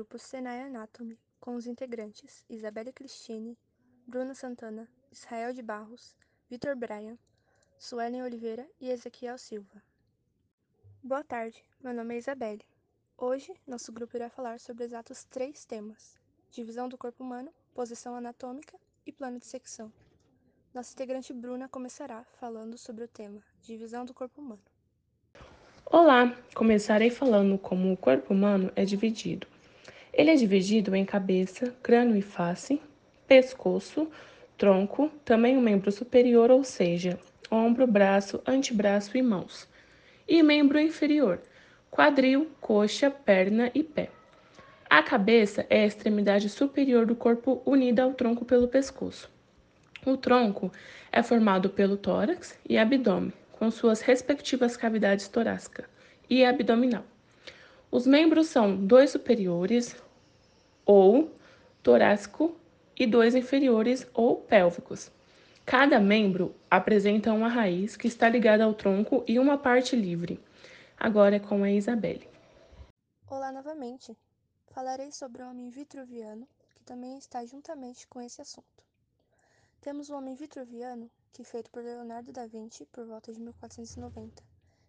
grupo Senai Anatomy, com os integrantes Isabelle Cristine, Bruna Santana, Israel de Barros, Vitor Bryan, Suelen Oliveira e Ezequiel Silva. Boa tarde, meu nome é Isabelle. Hoje, nosso grupo irá falar sobre exatos três temas: divisão do corpo humano, posição anatômica e plano de secção. Nossa integrante Bruna começará falando sobre o tema divisão do corpo humano. Olá, começarei falando como o corpo humano é dividido. Ele é dividido em cabeça, crânio e face, pescoço, tronco, também o membro superior, ou seja, ombro, braço, antebraço e mãos, e membro inferior, quadril, coxa, perna e pé. A cabeça é a extremidade superior do corpo unida ao tronco pelo pescoço. O tronco é formado pelo tórax e abdômen, com suas respectivas cavidades torácica e abdominal. Os membros são dois superiores ou torácico e dois inferiores ou pélvicos. Cada membro apresenta uma raiz que está ligada ao tronco e uma parte livre. Agora é com a Isabelle. Olá novamente. Falarei sobre o homem vitruviano, que também está juntamente com esse assunto. Temos o homem vitruviano, que feito por Leonardo da Vinci por volta de 1490,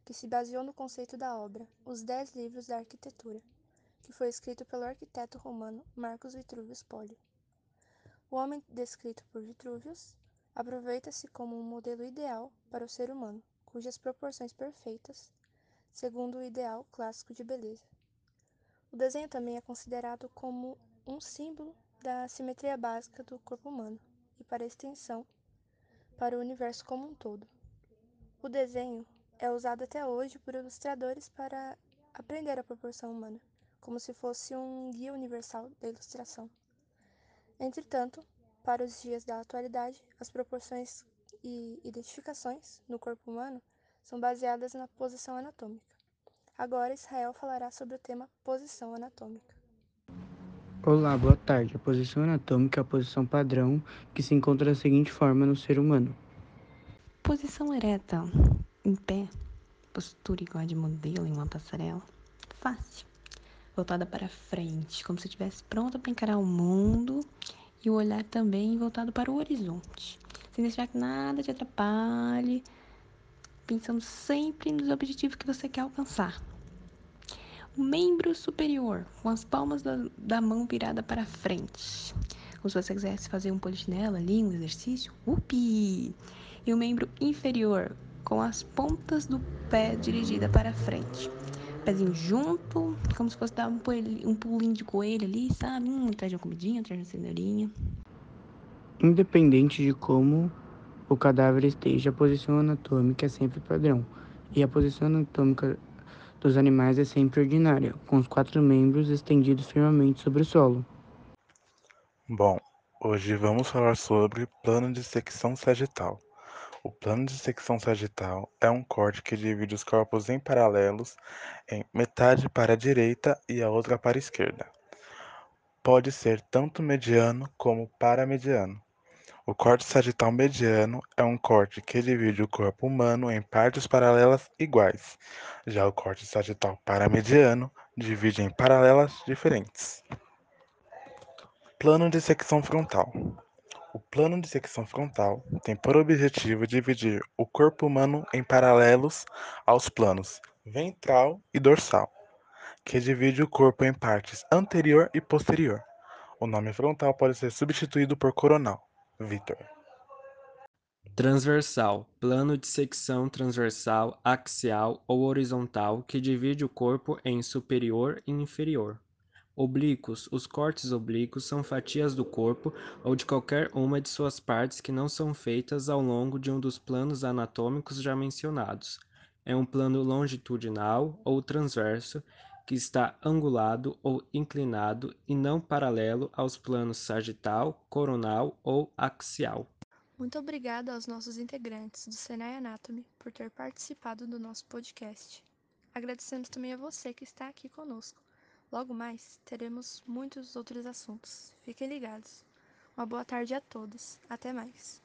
que se baseou no conceito da obra Os Dez Livros da Arquitetura, que foi escrito pelo arquiteto romano Marcus Vitruvius Polio. O homem descrito por Vitruvius aproveita-se como um modelo ideal para o ser humano, cujas proporções perfeitas, segundo o ideal clássico de beleza. O desenho também é considerado como um símbolo da simetria básica do corpo humano e para extensão para o universo como um todo. O desenho é usado até hoje por ilustradores para aprender a proporção humana, como se fosse um guia universal da ilustração. Entretanto, para os dias da atualidade, as proporções e identificações no corpo humano são baseadas na posição anatômica. Agora, Israel falará sobre o tema posição anatômica. Olá, boa tarde. A posição anatômica é a posição padrão que se encontra da seguinte forma no ser humano: posição ereta, em pé, postura igual a de modelo em uma passarela, fácil, voltada para frente, como se estivesse pronta para encarar o mundo e o olhar também voltado para o horizonte, sem deixar que nada te atrapalhe, pensando sempre nos objetivos que você quer alcançar. O membro superior, com as palmas da, da mão virada para frente. Como se você quisesse fazer um polichinelo ali, um exercício. Upi! E o membro inferior, com as pontas do pé dirigida para frente. Pezinho junto, como se fosse dar um pulinho, um pulinho de coelho ali, sabe? Hum, atrás de uma comidinha, atrás de uma cenourinha. Independente de como o cadáver esteja, a posição anatômica é sempre padrão. E a posição anatômica dos animais é sempre ordinária, com os quatro membros estendidos firmemente sobre o solo. Bom, hoje vamos falar sobre plano de secção sagital. O plano de secção sagital é um corte que divide os corpos em paralelos em metade para a direita e a outra para a esquerda. Pode ser tanto mediano como paramediano. O corte sagital mediano é um corte que divide o corpo humano em partes paralelas iguais. Já o corte sagital paramediano divide em paralelas diferentes. Plano de secção frontal. O plano de secção frontal tem por objetivo dividir o corpo humano em paralelos aos planos ventral e dorsal, que divide o corpo em partes anterior e posterior. O nome frontal pode ser substituído por coronal. Vitor. Transversal, plano de secção transversal, axial ou horizontal que divide o corpo em superior e inferior. Oblíquos, os cortes oblíquos são fatias do corpo ou de qualquer uma de suas partes que não são feitas ao longo de um dos planos anatômicos já mencionados. É um plano longitudinal ou transverso que está angulado ou inclinado e não paralelo aos planos sagital, coronal ou axial. Muito obrigada aos nossos integrantes do Senai Anatomy por ter participado do nosso podcast. Agradecemos também a você que está aqui conosco. Logo mais, teremos muitos outros assuntos. Fiquem ligados. Uma boa tarde a todos. Até mais.